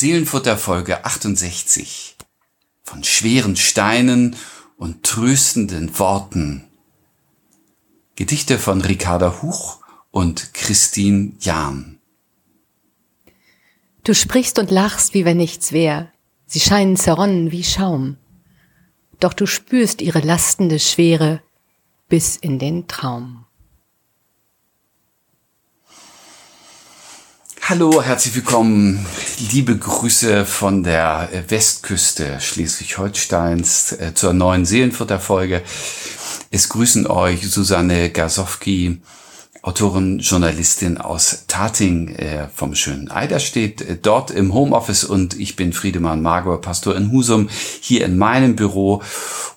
Seelenfutter Folge 68 von schweren Steinen und tröstenden Worten. Gedichte von Ricarda Huch und Christine Jahn. Du sprichst und lachst, wie wenn nichts wär. Sie scheinen zerronnen wie Schaum. Doch du spürst ihre lastende Schwere bis in den Traum. Hallo, herzlich willkommen. Liebe Grüße von der Westküste Schleswig-Holsteins äh, zur neuen Seelenfutterfolge. Es grüßen euch Susanne Gasowski, Autorin, Journalistin aus Tating äh, vom schönen Eiderstedt, äh, dort im Homeoffice und ich bin Friedemann Magor, Pastor in Husum, hier in meinem Büro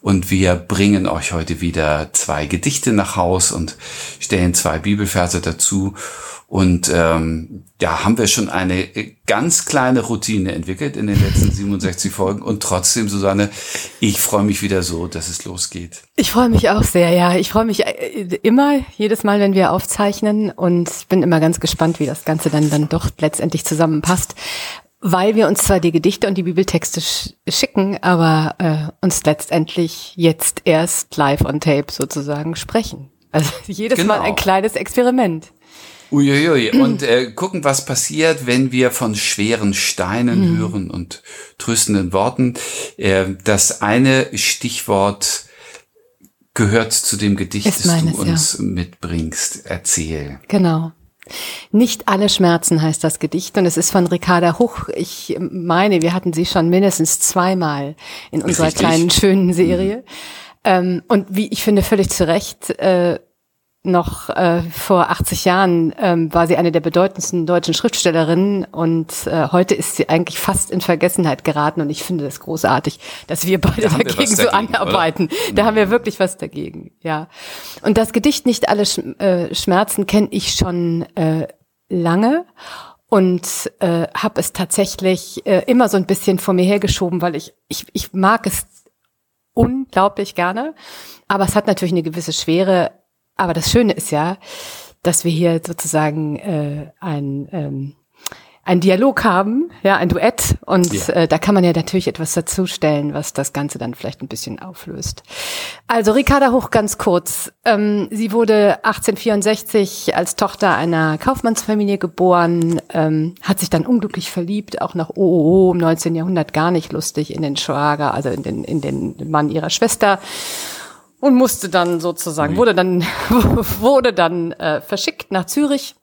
und wir bringen euch heute wieder zwei Gedichte nach Haus und stellen zwei Bibelverse dazu und ähm, ja, haben wir schon eine ganz kleine Routine entwickelt in den letzten 67 Folgen. Und trotzdem, Susanne, ich freue mich wieder so, dass es losgeht. Ich freue mich auch sehr, ja. Ich freue mich äh, immer, jedes Mal, wenn wir aufzeichnen. Und bin immer ganz gespannt, wie das Ganze dann, dann doch letztendlich zusammenpasst. Weil wir uns zwar die Gedichte und die Bibeltexte sch schicken, aber äh, uns letztendlich jetzt erst live on tape sozusagen sprechen. Also jedes genau. Mal ein kleines Experiment. Uiuiui. Und äh, gucken, was passiert, wenn wir von schweren Steinen mhm. hören und tröstenden Worten. Äh, das eine Stichwort gehört zu dem Gedicht, das du uns ja. mitbringst. Erzähl. Genau. Nicht alle Schmerzen heißt das Gedicht und es ist von Ricarda Huch. Ich meine, wir hatten sie schon mindestens zweimal in unserer Richtig. kleinen schönen Serie. Mhm. Ähm, und wie ich finde völlig zu Recht äh, noch äh, vor 80 Jahren ähm, war sie eine der bedeutendsten deutschen Schriftstellerinnen und äh, heute ist sie eigentlich fast in Vergessenheit geraten und ich finde das großartig, dass wir beide da dagegen, wir so anarbeiten. Oder? Da haben wir wirklich was dagegen, ja. Und das Gedicht Nicht alle Sch äh, Schmerzen kenne ich schon äh, lange und äh, habe es tatsächlich äh, immer so ein bisschen vor mir hergeschoben, weil ich, ich, ich mag es unglaublich gerne, aber es hat natürlich eine gewisse Schwere aber das Schöne ist ja, dass wir hier sozusagen äh, ein ähm, ein Dialog haben, ja, ein Duett und ja. äh, da kann man ja natürlich etwas dazustellen, was das Ganze dann vielleicht ein bisschen auflöst. Also Ricarda Hoch ganz kurz. Ähm, sie wurde 1864 als Tochter einer Kaufmannsfamilie geboren, ähm, hat sich dann unglücklich verliebt, auch nach OOO im 19. Jahrhundert gar nicht lustig in den Schwager, also in den, in den Mann ihrer Schwester und musste dann sozusagen, wurde dann, wurde dann äh, verschickt nach Zürich.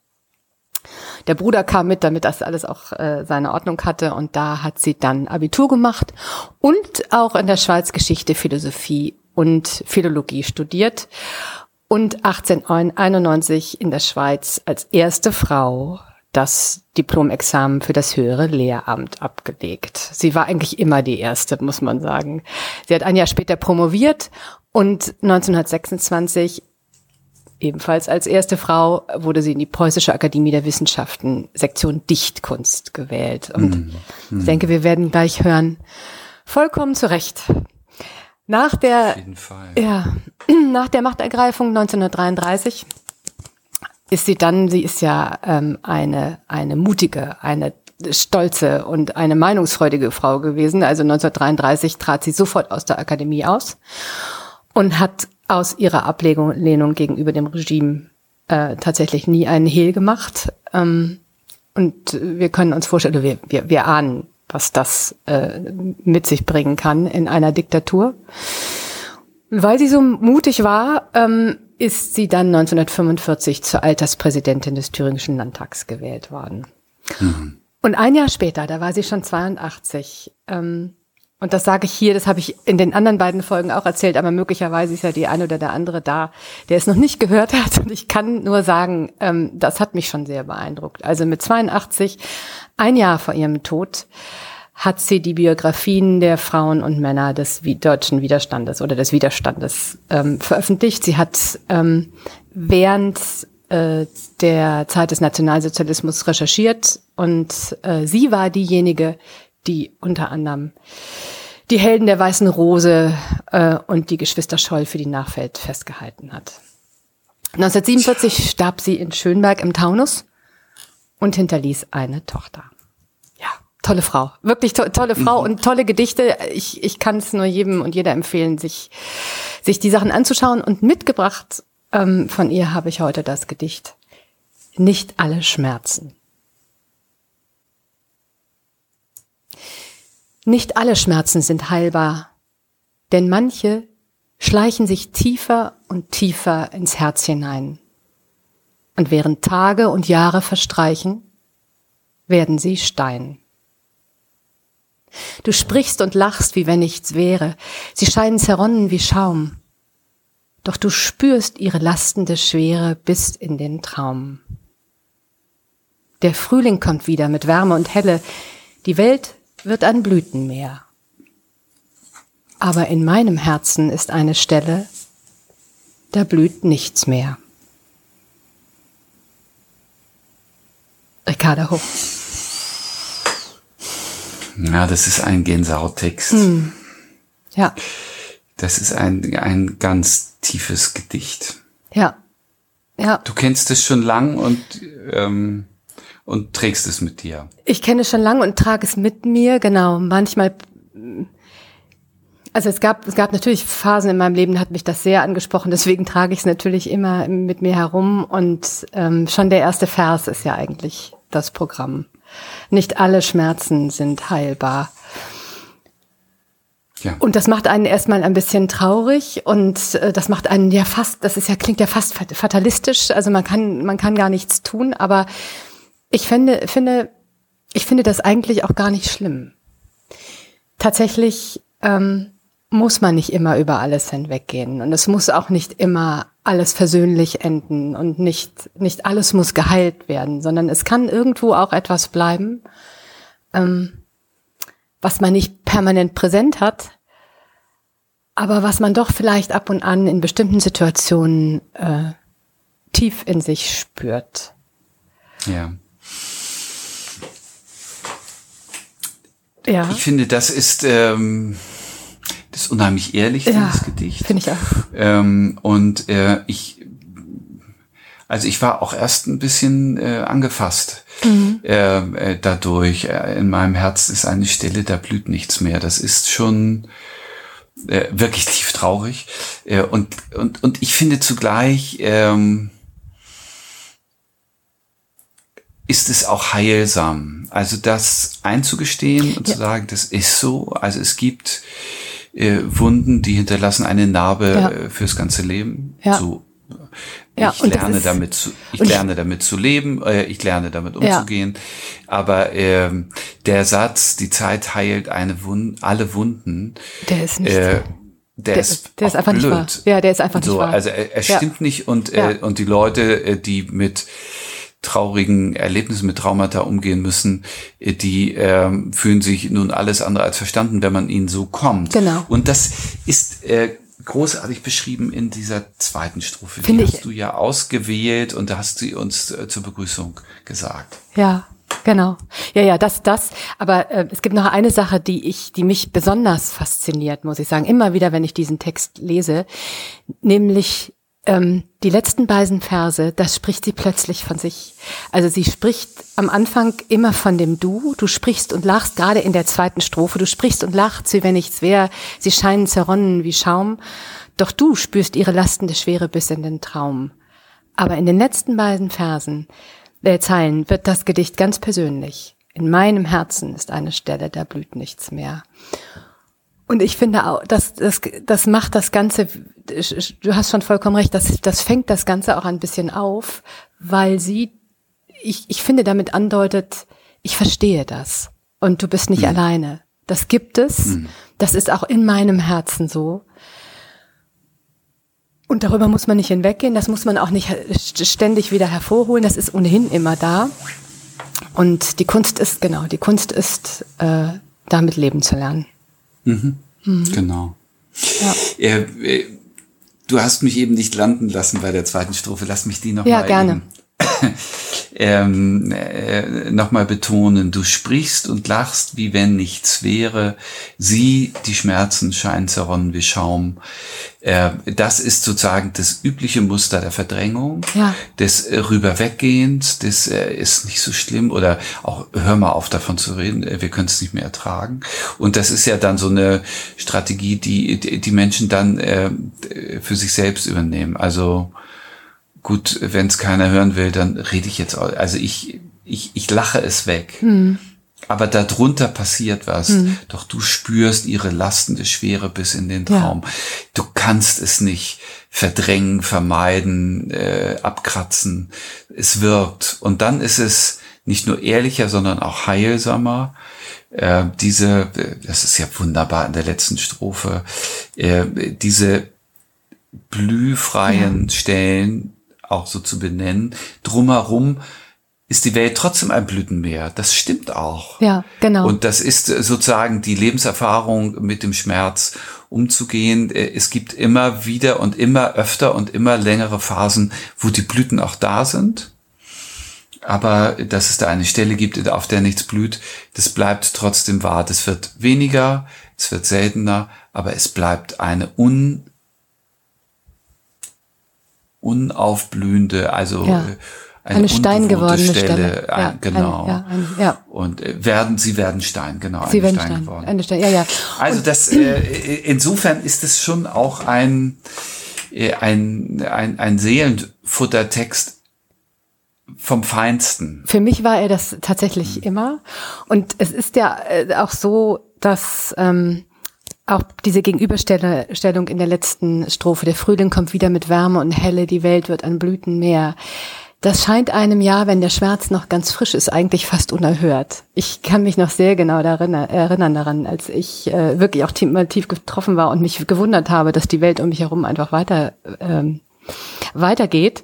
Der Bruder kam mit, damit das alles auch äh, seine Ordnung hatte und da hat sie dann Abitur gemacht und auch in der Schweiz Geschichte, Philosophie und Philologie studiert und 1891 in der Schweiz als erste Frau das Diplomexamen für das höhere Lehramt abgelegt. Sie war eigentlich immer die erste, muss man sagen. Sie hat ein Jahr später promoviert und 1926 ebenfalls als erste Frau wurde sie in die Preußische Akademie der Wissenschaften Sektion Dichtkunst gewählt. Und mm, mm. ich denke, wir werden gleich hören, vollkommen zu Recht. Nach der, ja, nach der Machtergreifung 1933 ist sie dann, sie ist ja ähm, eine, eine mutige, eine stolze und eine meinungsfreudige Frau gewesen. Also 1933 trat sie sofort aus der Akademie aus und hat aus ihrer Ablehnung gegenüber dem Regime äh, tatsächlich nie einen Hehl gemacht. Ähm, und wir können uns vorstellen, wir, wir, wir ahnen, was das äh, mit sich bringen kann in einer Diktatur. Weil sie so mutig war, ähm, ist sie dann 1945 zur Alterspräsidentin des Thüringischen Landtags gewählt worden. Mhm. Und ein Jahr später, da war sie schon 82, ähm, und das sage ich hier, das habe ich in den anderen beiden Folgen auch erzählt, aber möglicherweise ist ja die eine oder der andere da, der es noch nicht gehört hat. Und ich kann nur sagen, ähm, das hat mich schon sehr beeindruckt. Also mit 82, ein Jahr vor ihrem Tod, hat sie die Biografien der Frauen und Männer des deutschen Widerstandes oder des Widerstandes ähm, veröffentlicht. Sie hat ähm, während äh, der Zeit des Nationalsozialismus recherchiert und äh, sie war diejenige, die unter anderem die Helden der Weißen Rose äh, und die Geschwister Scholl für die Nachwelt festgehalten hat. 1947 starb sie in Schönberg im Taunus und hinterließ eine Tochter. Ja, tolle Frau. Wirklich to tolle Frau mhm. und tolle Gedichte. Ich, ich kann es nur jedem und jeder empfehlen, sich, sich die Sachen anzuschauen. Und mitgebracht ähm, von ihr habe ich heute das Gedicht Nicht alle Schmerzen. Nicht alle Schmerzen sind heilbar, denn manche schleichen sich tiefer und tiefer ins Herz hinein. Und während Tage und Jahre verstreichen, werden sie Stein. Du sprichst und lachst, wie wenn nichts wäre. Sie scheinen zerronnen wie Schaum. Doch du spürst ihre lastende Schwere bis in den Traum. Der Frühling kommt wieder mit Wärme und Helle. Die Welt wird ein Blütenmeer. Aber in meinem Herzen ist eine Stelle, da blüht nichts mehr. Ricarda Hoch. Ja, das ist ein Gänsehauttext. Mm. Ja. Das ist ein, ein ganz tiefes Gedicht. Ja. Ja. Du kennst es schon lang und, ähm, und trägst es mit dir. Ich kenne es schon lange und trage es mit mir, genau. Manchmal, also es gab, es gab natürlich Phasen in meinem Leben, hat mich das sehr angesprochen, deswegen trage ich es natürlich immer mit mir herum und ähm, schon der erste Vers ist ja eigentlich das Programm. Nicht alle Schmerzen sind heilbar. Ja. Und das macht einen erstmal ein bisschen traurig und äh, das macht einen ja fast, das ist ja, klingt ja fast fatalistisch, also man kann, man kann gar nichts tun, aber ich finde, finde, ich finde das eigentlich auch gar nicht schlimm. Tatsächlich ähm, muss man nicht immer über alles hinweggehen und es muss auch nicht immer alles versöhnlich enden und nicht, nicht alles muss geheilt werden, sondern es kann irgendwo auch etwas bleiben, ähm, was man nicht permanent präsent hat, aber was man doch vielleicht ab und an in bestimmten Situationen äh, tief in sich spürt. Ja. Ja. Ich finde, das ist ähm, das ist unheimlich ehrlich, ja, dieses Gedicht. Finde ich auch. Ähm, und äh, ich, also ich war auch erst ein bisschen äh, angefasst mhm. äh, äh, dadurch. Äh, in meinem Herz ist eine Stelle, da blüht nichts mehr. Das ist schon äh, wirklich tief traurig. Äh, und, und, und ich finde zugleich, ähm, ist es auch heilsam. Also das einzugestehen und ja. zu sagen, das ist so. Also es gibt äh, Wunden, die hinterlassen eine Narbe ja. äh, fürs ganze Leben. Ja. So, ja, ich lerne ist, damit zu, ich lerne damit zu leben, äh, ich lerne damit umzugehen. Ja. Aber ähm, der Satz, die Zeit heilt eine Wund, alle Wunden, der ist nicht. Äh, der, der, ist, der ist einfach blöd. nicht wahr. Ja, der ist einfach so, nicht wahr. Also er, er stimmt ja. nicht und äh, und die Leute, äh, die mit traurigen Erlebnissen mit Traumata umgehen müssen, äh, die ähm, fühlen sich nun alles andere als verstanden, wenn man ihnen so kommt. Genau. Und das ist äh, großartig beschrieben in dieser zweiten Strophe. Finde die hast du ja ausgewählt und da hast du uns äh, zur Begrüßung gesagt. Ja, Genau. Ja, ja, das, das. Aber äh, es gibt noch eine Sache, die ich, die mich besonders fasziniert, muss ich sagen, immer wieder, wenn ich diesen Text lese, nämlich ähm, die letzten beiden Verse, das spricht sie plötzlich von sich. Also sie spricht am Anfang immer von dem Du. Du sprichst und lachst, gerade in der zweiten Strophe. Du sprichst und lachst, wie wenn nichts wäre. Sie scheinen zerronnen wie Schaum. Doch du spürst ihre lastende Schwere bis in den Traum. Aber in den letzten beiden Versen, äh, Zeilen, wird das Gedicht ganz persönlich. In meinem Herzen ist eine Stelle, da blüht nichts mehr. Und ich finde auch, das, das, das macht das Ganze, du hast schon vollkommen recht, das, das fängt das Ganze auch ein bisschen auf, weil sie, ich, ich finde, damit andeutet, ich verstehe das und du bist nicht mhm. alleine. Das gibt es, mhm. das ist auch in meinem Herzen so. Und darüber muss man nicht hinweggehen, das muss man auch nicht ständig wieder hervorholen, das ist ohnehin immer da. Und die Kunst ist, genau, die Kunst ist, äh, damit leben zu lernen. Mhm. Mhm. Genau. Ja. Äh, du hast mich eben nicht landen lassen bei der zweiten Strophe. Lass mich die noch ja, mal gerne. ähm, äh, nochmal betonen, du sprichst und lachst, wie wenn nichts wäre. Sie, die Schmerzen scheinen zerronnen wie Schaum. Äh, das ist sozusagen das übliche Muster der Verdrängung, ja. des äh, Rüberweggehens, das äh, ist nicht so schlimm oder auch hör mal auf davon zu reden, äh, wir können es nicht mehr ertragen. Und das ist ja dann so eine Strategie, die die Menschen dann äh, für sich selbst übernehmen. Also gut, wenn es keiner hören will, dann rede ich jetzt, auch. also ich, ich, ich lache es weg. Hm. Aber darunter passiert was. Hm. Doch du spürst ihre lastende Schwere bis in den Traum. Ja. Du kannst es nicht verdrängen, vermeiden, äh, abkratzen. Es wirkt. Und dann ist es nicht nur ehrlicher, sondern auch heilsamer. Äh, diese, das ist ja wunderbar in der letzten Strophe, äh, diese blühfreien ja. Stellen, auch so zu benennen, drumherum ist die Welt trotzdem ein Blütenmeer. Das stimmt auch. Ja, genau. Und das ist sozusagen die Lebenserfahrung mit dem Schmerz umzugehen. Es gibt immer wieder und immer öfter und immer längere Phasen, wo die Blüten auch da sind. Aber dass es da eine Stelle gibt, auf der nichts blüht, das bleibt trotzdem wahr. Das wird weniger, es wird seltener, aber es bleibt eine un unaufblühende, also ja. Äh, eine, eine Stein gewordene Stelle. Stelle. Ein, ja, genau. Ein, ja, ein, ja. Und äh, werden, sie werden Stein, genau. Sie werden Stein, Stein geworden. Eine Stein, ja, ja. Also Und, das, äh, insofern ist es schon auch ein, äh, ein, ein, ein Seelenfuttertext vom Feinsten. Für mich war er das tatsächlich mhm. immer. Und es ist ja auch so, dass ähm, auch diese Gegenüberstellung in der letzten Strophe, der Frühling kommt wieder mit Wärme und Helle, die Welt wird an Blütenmeer. Das scheint einem ja, wenn der Schmerz noch ganz frisch ist, eigentlich fast unerhört. Ich kann mich noch sehr genau daran erinnern daran, als ich äh, wirklich auch tief, mal tief getroffen war und mich gewundert habe, dass die Welt um mich herum einfach weiter ähm, weitergeht.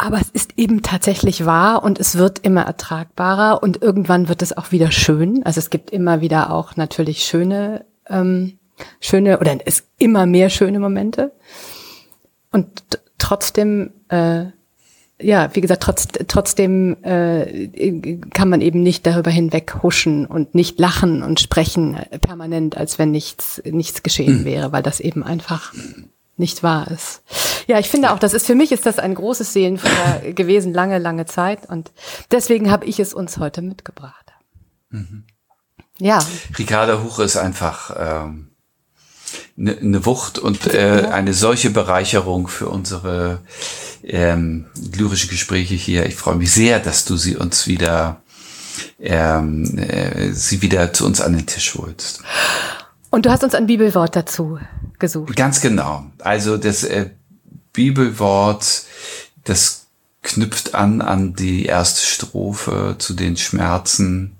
Aber es ist eben tatsächlich wahr und es wird immer ertragbarer und irgendwann wird es auch wieder schön. Also es gibt immer wieder auch natürlich schöne, ähm, schöne oder es immer mehr schöne Momente. Und trotzdem, äh, ja, wie gesagt, trotz, trotzdem äh, kann man eben nicht darüber hinweg huschen und nicht lachen und sprechen permanent, als wenn nichts, nichts geschehen hm. wäre, weil das eben einfach nicht wahr ist. Ja, ich finde auch, das ist für mich ist das ein großes Seelenfutter gewesen, lange, lange Zeit. Und deswegen habe ich es uns heute mitgebracht. Mhm. Ja. Ricarda Huch ist einfach ähm, eine ne Wucht und äh, eine solche Bereicherung für unsere ähm, lyrische Gespräche hier. Ich freue mich sehr, dass du sie uns wieder ähm, äh, sie wieder zu uns an den Tisch holst. Und du hast uns ein Bibelwort dazu gesucht. Ganz genau. Also das äh, Bibelwort, das knüpft an an die erste Strophe zu den Schmerzen,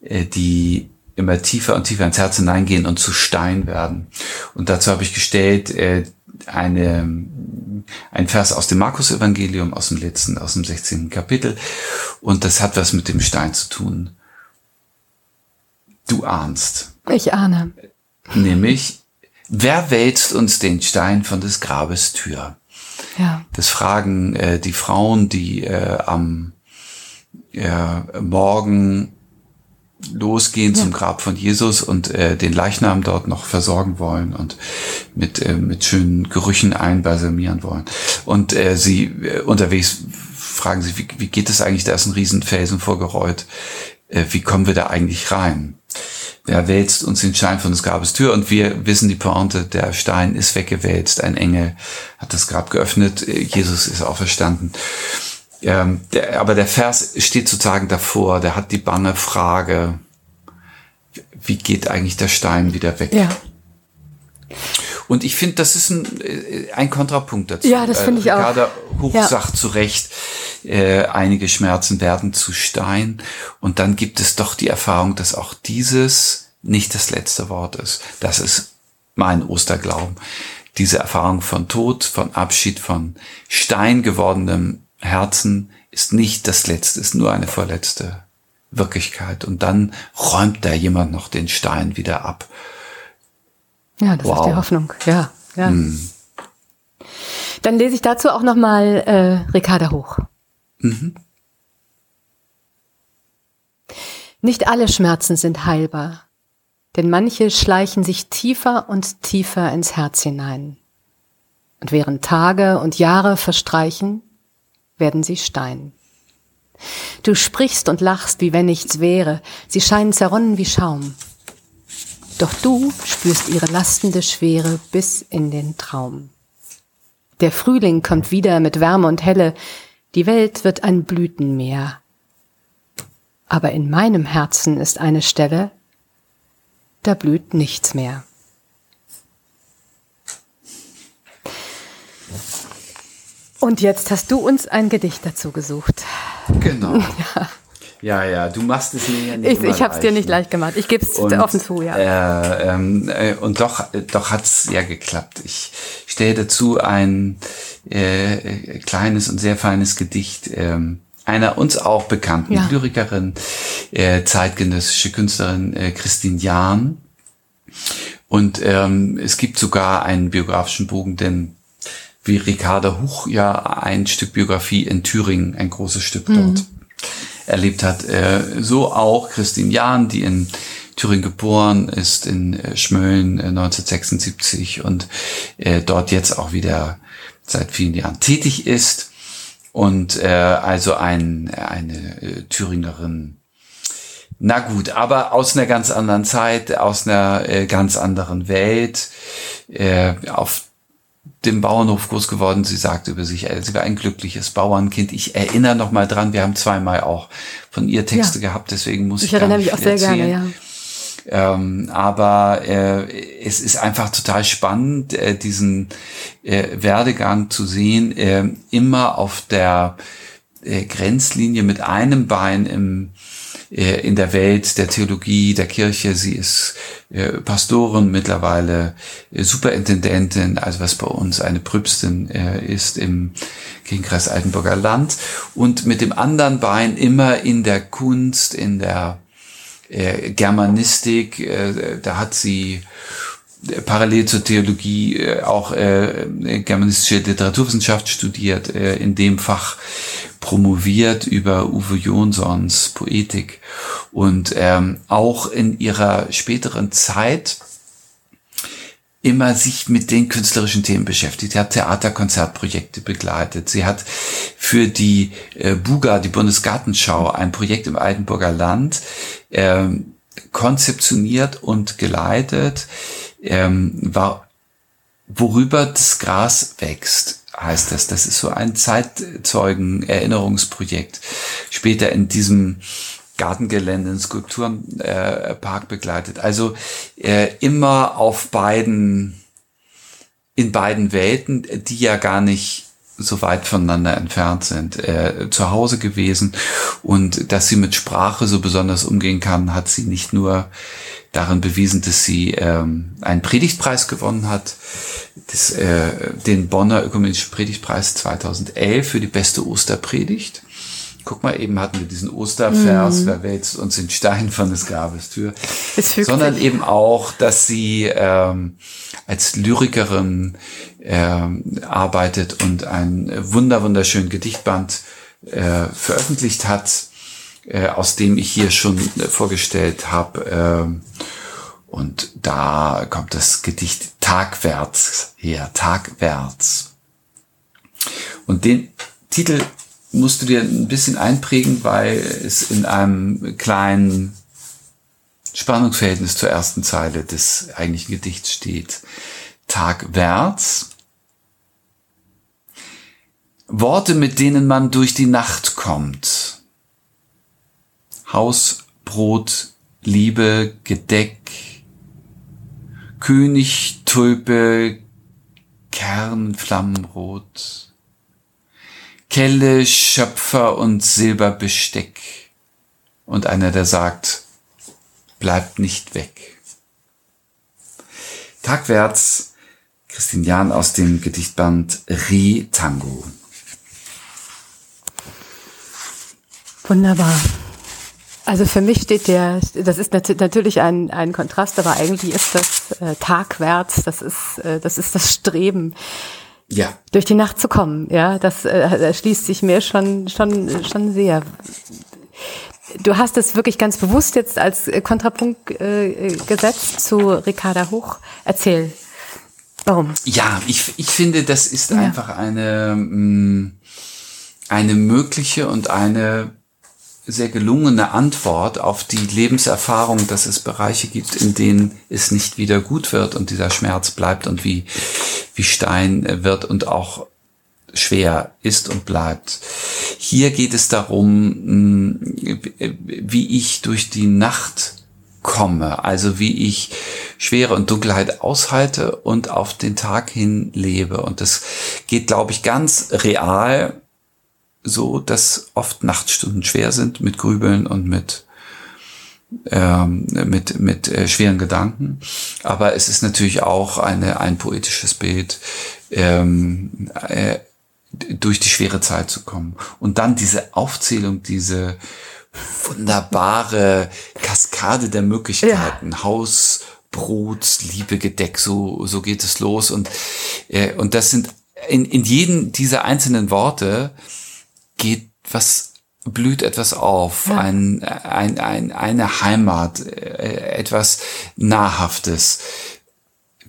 äh, die immer tiefer und tiefer ins Herz hineingehen und zu Stein werden. Und dazu habe ich gestellt äh, eine, ein Vers aus dem Markus-Evangelium, aus dem letzten, aus dem 16. Kapitel. Und das hat was mit dem Stein zu tun. Du ahnst. Ich ahne. Nämlich, wer wälzt uns den Stein von des Grabes Tür? Ja. Das fragen äh, die Frauen, die äh, am äh, Morgen losgehen ja. zum Grab von Jesus und äh, den Leichnam dort noch versorgen wollen und mit, äh, mit schönen Gerüchen einbalsamieren wollen. Und äh, sie äh, unterwegs fragen sie, wie, wie geht es eigentlich, da ist ein Riesenfelsen vorgerollt, äh, wie kommen wir da eigentlich rein? Wer wälzt uns den Stein von des Grabes Tür? Und wir wissen die Pointe, der Stein ist weggewälzt, ein Engel hat das Grab geöffnet, Jesus ist auferstanden. Ähm, der, aber der Vers steht sozusagen davor, der hat die bange Frage, wie geht eigentlich der Stein wieder weg? Ja. Und ich finde, das ist ein, äh, ein Kontrapunkt dazu. Ja, das finde ich auch. Hoch ja. sagt zu Recht, äh, einige Schmerzen werden zu Stein. Und dann gibt es doch die Erfahrung, dass auch dieses nicht das letzte Wort ist. Das ist mein Osterglauben. Diese Erfahrung von Tod, von Abschied, von Stein gewordenem Herzen ist nicht das letzte, ist nur eine vorletzte Wirklichkeit. Und dann räumt da jemand noch den Stein wieder ab. Ja, das wow. ist die Hoffnung. Ja, ja. Hm. Dann lese ich dazu auch nochmal äh, Ricarda Hoch. Mhm. Nicht alle Schmerzen sind heilbar, denn manche schleichen sich tiefer und tiefer ins Herz hinein. Und während Tage und Jahre verstreichen, werden sie Stein. Du sprichst und lachst, wie wenn nichts wäre, sie scheinen zerronnen wie Schaum. Doch du spürst ihre lastende Schwere bis in den Traum. Der Frühling kommt wieder mit Wärme und Helle, die Welt wird ein Blütenmeer, aber in meinem Herzen ist eine Stelle, da blüht nichts mehr. Und jetzt hast du uns ein Gedicht dazu gesucht. Genau. Ja. Ja, ja, du machst es mir ja nicht. Ich, ich habe es dir nicht leicht gemacht. Ich gebe es offen zu, ja. Äh, ähm, äh, und doch, doch hat es ja geklappt. Ich stelle dazu ein äh, kleines und sehr feines Gedicht. Ähm, einer uns auch bekannten ja. Lyrikerin, äh, zeitgenössische Künstlerin äh, Christine Jahn. Und ähm, es gibt sogar einen biografischen Bogen, denn wie Ricarda Huch ja ein Stück Biografie in Thüringen, ein großes Stück mhm. Erlebt hat. Äh, so auch Christine Jahn, die in Thüringen geboren ist, in äh, Schmölln äh, 1976 und äh, dort jetzt auch wieder seit vielen Jahren tätig ist und äh, also ein, eine Thüringerin. Na gut, aber aus einer ganz anderen Zeit, aus einer ganz anderen Welt, äh, auf dem Bauernhof groß geworden. Sie sagt über sich, äh, sie war ein glückliches Bauernkind. Ich erinnere noch mal dran, wir haben zweimal auch von ihr Texte ja. gehabt, deswegen muss ich. Ich erinnere mich auch sehr erzählen. gerne, ja. Ähm, aber äh, es ist einfach total spannend, äh, diesen äh, Werdegang zu sehen, äh, immer auf der äh, Grenzlinie mit einem Bein im in der Welt der Theologie, der Kirche. Sie ist äh, Pastorin mittlerweile, äh, Superintendentin, also was bei uns eine Prübstin äh, ist im Kirchenkreis Altenburger Land. Und mit dem anderen Bein immer in der Kunst, in der äh, Germanistik, äh, da hat sie äh, parallel zur Theologie äh, auch äh, germanistische Literaturwissenschaft studiert, äh, in dem Fach promoviert über Uwe Jonsons Poetik und ähm, auch in ihrer späteren Zeit immer sich mit den künstlerischen Themen beschäftigt. Sie hat Theaterkonzertprojekte begleitet. Sie hat für die äh, Buga, die Bundesgartenschau, ein Projekt im Altenburger Land ähm, konzeptioniert und geleitet, ähm, war, worüber das Gras wächst heißt das. Das ist so ein Zeitzeugen-Erinnerungsprojekt. Später in diesem Gartengelände, einen Skulpturenpark äh, begleitet. Also äh, immer auf beiden, in beiden Welten, die ja gar nicht so weit voneinander entfernt sind, äh, zu Hause gewesen. Und dass sie mit Sprache so besonders umgehen kann, hat sie nicht nur darin bewiesen, dass sie ähm, einen Predigtpreis gewonnen hat, das, äh, den Bonner Ökumenischen Predigtpreis 2011 für die beste Osterpredigt. Guck mal, eben hatten wir diesen Ostervers, mm. wer wälzt uns den Stein von des Grabes Tür, sondern eben auch, dass sie ähm, als Lyrikerin ähm, arbeitet und einen wunder wunderschönen Gedichtband äh, veröffentlicht hat, äh, aus dem ich hier schon äh, vorgestellt habe. Äh, und da kommt das Gedicht Tagwärts her, Tagwärts. Und den Titel musst du dir ein bisschen einprägen, weil es in einem kleinen Spannungsverhältnis zur ersten Zeile des eigentlichen Gedichts steht. Tagwärts. Worte, mit denen man durch die Nacht kommt. Haus, Brot, Liebe, Gedeck, König, Tulpe, Kern, Flammenrot. Kelle, Schöpfer und Silberbesteck. Und einer, der sagt, bleibt nicht weg. Tagwärts, Christine Jahn aus dem Gedichtband Re Tango. Wunderbar. Also für mich steht der, das ist natürlich ein, ein Kontrast, aber eigentlich ist das äh, tagwärts, das ist, äh, das ist das Streben ja. durch die Nacht zu kommen. Ja, das, äh, schließt sich mir schon, schon, schon sehr. Du hast es wirklich ganz bewusst jetzt als Kontrapunkt äh, gesetzt zu Ricarda Hoch. Erzähl, warum? Ja, ich, ich finde, das ist ja. einfach eine, mm, eine mögliche und eine sehr gelungene Antwort auf die Lebenserfahrung, dass es Bereiche gibt, in denen es nicht wieder gut wird und dieser Schmerz bleibt und wie, wie Stein wird und auch schwer ist und bleibt. Hier geht es darum, wie ich durch die Nacht komme, also wie ich Schwere und Dunkelheit aushalte und auf den Tag hin lebe. Und das geht, glaube ich, ganz real so, dass oft Nachtstunden schwer sind mit Grübeln und mit ähm, mit mit äh, schweren Gedanken. Aber es ist natürlich auch eine ein poetisches Bild, ähm, äh, durch die schwere Zeit zu kommen. Und dann diese Aufzählung, diese wunderbare Kaskade der Möglichkeiten, ja. Haus, Brot, Liebe, Gedeck, so so geht es los. Und äh, und das sind in in jedem dieser einzelnen Worte geht was blüht etwas auf, ja. ein, ein, ein, eine Heimat, äh, etwas Nahrhaftes.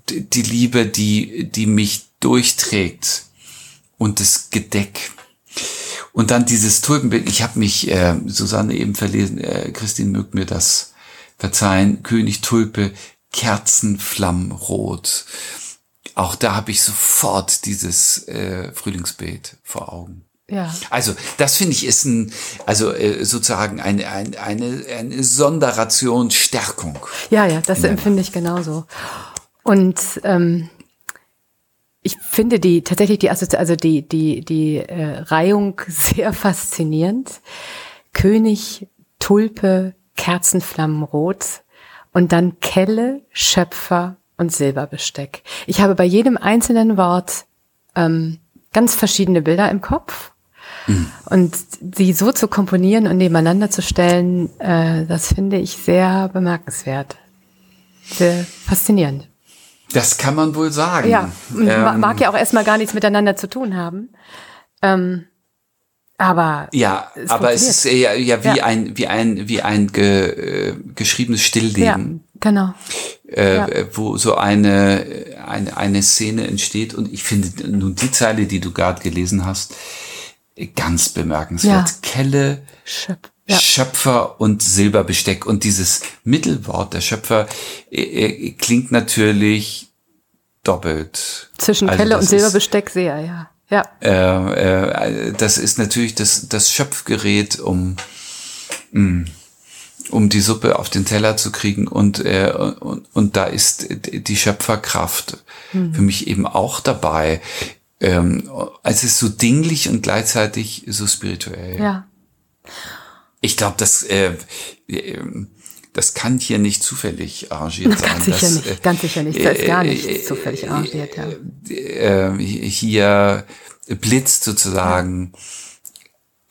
Die Liebe, die, die mich durchträgt und das Gedeck. Und dann dieses Tulpenbild, ich habe mich, äh, Susanne eben verlesen, äh, Christine mögt mir das verzeihen, König Tulpe, Kerzenflammrot. Auch da habe ich sofort dieses äh, Frühlingsbild vor Augen. Ja. Also das finde ich ist ein, also äh, sozusagen eine, eine, eine, eine Sonderration Stärkung. Ja, ja, das empfinde ich genauso. Und ähm, ich finde die tatsächlich die also die die die äh, Reihung sehr faszinierend. König, Tulpe, Kerzenflammenrot und dann Kelle, Schöpfer und Silberbesteck. Ich habe bei jedem einzelnen Wort ähm, ganz verschiedene Bilder im Kopf und sie so zu komponieren und nebeneinander zu stellen, äh, das finde ich sehr bemerkenswert. Sehr faszinierend. Das kann man wohl sagen. Ja, ähm, mag ja auch erstmal gar nichts miteinander zu tun haben. Ähm, aber ja, es aber es ist ja, ja wie ja. ein wie ein wie ein ge, äh, geschriebenes Stillleben. Ja, genau. Äh, ja. Wo so eine, eine eine Szene entsteht und ich finde nun die Zeile, die du gerade gelesen hast, ganz bemerkenswert. Ja. Kelle, Schöp ja. Schöpfer und Silberbesteck. Und dieses Mittelwort, der Schöpfer, äh, äh, klingt natürlich doppelt. Zwischen also Kelle und Silberbesteck sehr, ja. Ja. Äh, äh, das ist natürlich das, das Schöpfgerät, um, mh, mm, um die Suppe auf den Teller zu kriegen. Und, äh, und, und da ist die Schöpferkraft mhm. für mich eben auch dabei ähm, es ist so dinglich und gleichzeitig so spirituell. Ja. Ich glaube, das, äh, äh, das kann hier nicht zufällig arrangiert sein. Ganz sicher das, nicht, äh, ganz sicher nicht. Das ist gar nicht äh, zufällig arrangiert, ja. Äh, hier blitzt sozusagen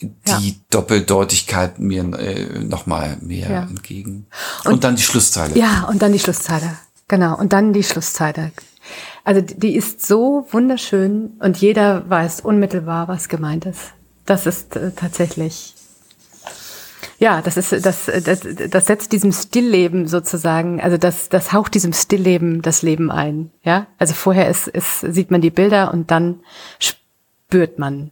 ja. die ja. Doppeldeutigkeit mir äh, nochmal mehr ja. entgegen. Und, und, dann die Schlusszeile. Ja, und dann die Schlusszeile. Genau. Und dann die Schlusszeile. Also die ist so wunderschön und jeder weiß unmittelbar, was gemeint ist. Das ist äh, tatsächlich, ja, das ist, das, das, das setzt diesem Stillleben sozusagen, also das, das haucht diesem Stillleben das Leben ein. Ja, also vorher ist, ist, sieht man die Bilder und dann spürt man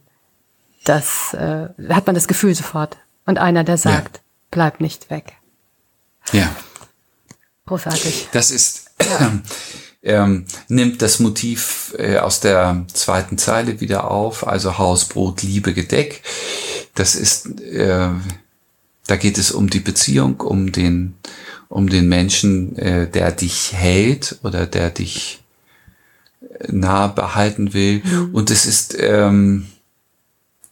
das, äh, hat man das Gefühl sofort. Und einer, der sagt, ja. bleib nicht weg. Ja. Großartig. Das ist, ja. ähm, nimmt das Motiv äh, aus der zweiten Zeile wieder auf, also Haus, Brot, Liebe, Gedeck. Das ist, äh, da geht es um die Beziehung, um den, um den Menschen, äh, der dich hält oder der dich äh, nah behalten will. Mhm. Und es ist ähm,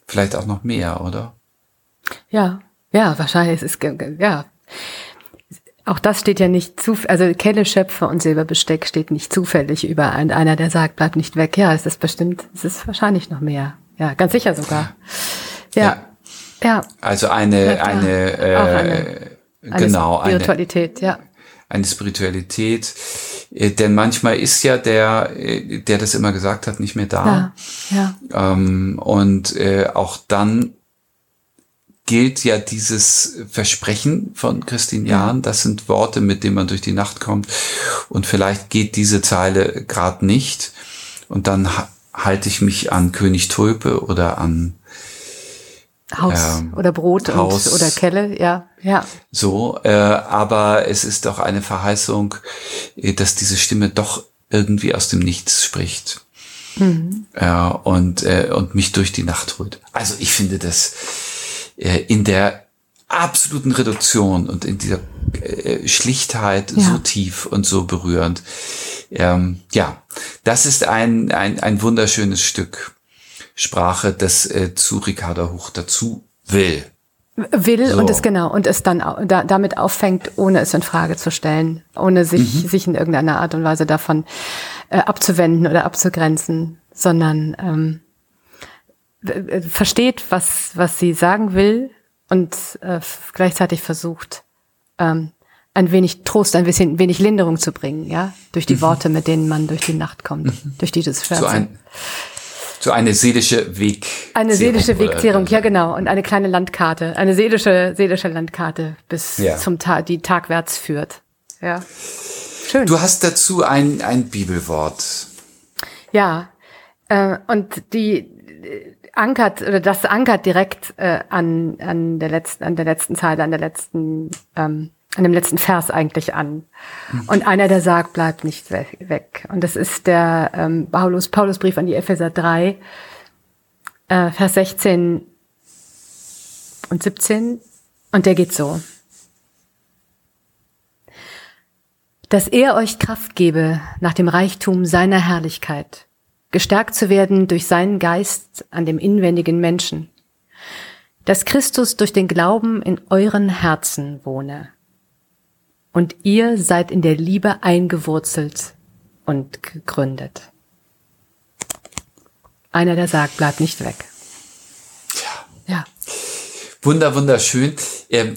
vielleicht auch noch mehr, oder? Ja, ja, wahrscheinlich. Es ist ja auch das steht ja nicht zu, also Kelle, Schöpfer und Silberbesteck steht nicht zufällig über einer, der sagt, bleib nicht weg. Ja, es ist bestimmt, es ist wahrscheinlich noch mehr. Ja, ganz sicher sogar. Ja. Ja. ja. Also eine, ja, eine, äh, eine, genau, eine Spiritualität, eine, ja. Eine Spiritualität, Äh, denn manchmal ist ja der, äh, der das immer gesagt hat, nicht mehr da. Ja, ja. Ähm, und äh, auch dann gilt ja dieses Versprechen von Christine Jahn. Das sind Worte, mit denen man durch die Nacht kommt. Und vielleicht geht diese Zeile gerade nicht. Und dann halte ich mich an König Tulpe oder an Haus ähm, oder Brot Haus, und, oder Kelle, ja, ja. So, äh, aber es ist doch eine Verheißung, äh, dass diese Stimme doch irgendwie aus dem Nichts spricht. Mhm. Äh, und, äh, und mich durch die Nacht holt. Also ich finde das in der absoluten Reduktion und in dieser äh, Schlichtheit ja. so tief und so berührend. Ähm, ja, das ist ein, ein, ein wunderschönes Stück. Sprache, das äh, zu Ricarda Huch dazu will. Will so. und es genau und es dann da, damit auffängt, ohne es in Frage zu stellen, ohne sich, mhm. sich in irgendeiner Art und Weise davon äh, abzuwenden oder abzugrenzen, sondern ähm, versteht, was, was sie sagen will und äh, gleichzeitig versucht, ähm, ein wenig Trost, ein bisschen wenig Linderung zu bringen, ja, durch die mhm. Worte, mit denen man durch die Nacht kommt, mhm. durch dieses Schwert. So ein, so eine seelische Weg. Eine seelische Wegzehrung, ja genau. Und eine kleine Landkarte, eine seelische, seelische Landkarte bis ja. zum Tag, die tagwärts führt. Ja. Schön. Du hast dazu ein, ein Bibelwort. Ja. Äh, und die äh, ankert, oder das ankert direkt äh, an, an der letzten, an der letzten Zeile, an der letzten, ähm, an dem letzten Vers eigentlich an. Und einer, der sagt, bleibt nicht weg. Und das ist der ähm, Paulus, Paulusbrief an die Epheser 3, äh, Vers 16 und 17. Und der geht so. Dass er euch Kraft gebe nach dem Reichtum seiner Herrlichkeit, gestärkt zu werden durch seinen Geist an dem inwendigen Menschen, dass Christus durch den Glauben in euren Herzen wohne und ihr seid in der Liebe eingewurzelt und gegründet. Einer, der sagt, bleibt nicht weg. Ja. Ja. Wunder, wunderschön. Äh,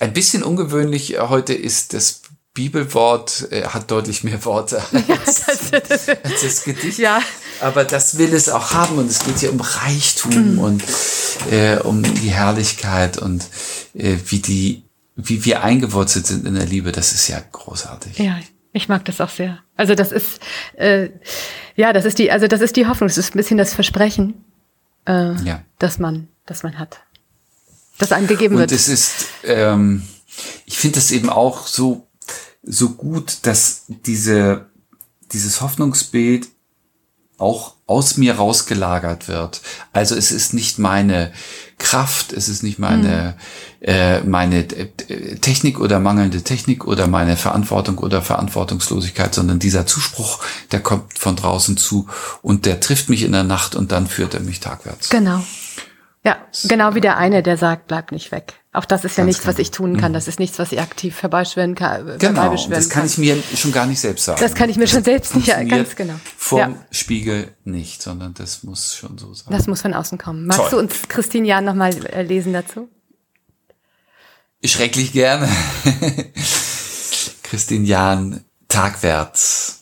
ein bisschen ungewöhnlich heute ist das Bibelwort äh, hat deutlich mehr Worte als, ja, das, als das Gedicht. Ja. Aber das will es auch haben und es geht hier um Reichtum mhm. und äh, um die Herrlichkeit und äh, wie die wie wir eingewurzelt sind in der Liebe, das ist ja großartig. Ja, ich mag das auch sehr. Also das ist, äh, ja, das ist die, also das ist die Hoffnung, das ist ein bisschen das Versprechen, äh, ja. dass man, dass man hat, dass einem gegeben Und wird. Und es ist, ähm, ich finde es eben auch so, so gut, dass diese, dieses Hoffnungsbild auch aus mir rausgelagert wird. Also es ist nicht meine Kraft, es ist nicht meine, mhm. äh, meine äh, Technik oder mangelnde Technik oder meine Verantwortung oder Verantwortungslosigkeit, sondern dieser Zuspruch, der kommt von draußen zu und der trifft mich in der Nacht und dann führt er mich tagwärts. Genau. Ja, genau wie der eine, der sagt, bleib nicht weg. Auch das ist ja Ganz nichts, genau. was ich tun kann. Mhm. Das ist nichts, was ich aktiv herbeischwören kann. Äh, genau, das kann, kann, ich mir schon gar nicht selbst sagen. Das kann ich mir schon selbst nicht, ganz genau. Vom ja. Spiegel nicht, sondern das muss schon so sein. Das muss von außen kommen. Magst Toll. du uns Christine Jahn nochmal äh, lesen dazu? Schrecklich gerne. Christine Jahn, Tagwärts.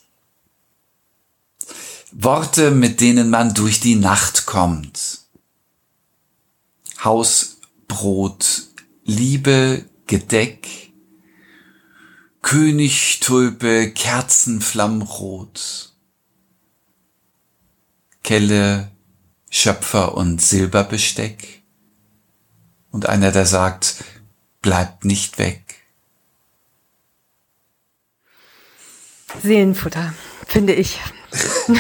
Worte, mit denen man durch die Nacht kommt. Hausbrot, Liebe, Gedeck, Königtulpe, Kerzenflammrot, Kelle, Schöpfer und Silberbesteck. Und einer, der sagt, bleibt nicht weg. Seelenfutter, finde ich.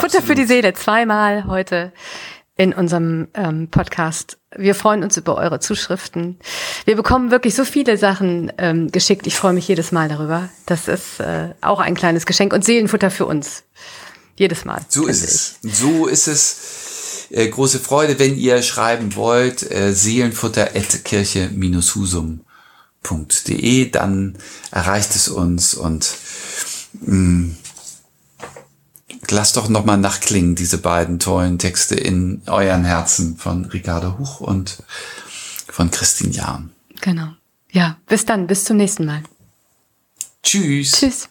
Futter für die Seele, zweimal heute in unserem ähm, Podcast. Wir freuen uns über eure Zuschriften. Wir bekommen wirklich so viele Sachen ähm, geschickt. Ich freue mich jedes Mal darüber. Das ist äh, auch ein kleines Geschenk und Seelenfutter für uns. Jedes Mal. So ist es. So ist es. Äh, große Freude, wenn ihr schreiben wollt, äh, seelenfutter.kirche-husum.de, dann erreicht es uns und mh, mm, lasst doch nochmal nachklingen, diese beiden tollen Texte in euren Herzen von Ricardo Huch und von Christine Jahn. Genau. Ja, bis dann, bis zum nächsten Mal. Tschüss. Tschüss.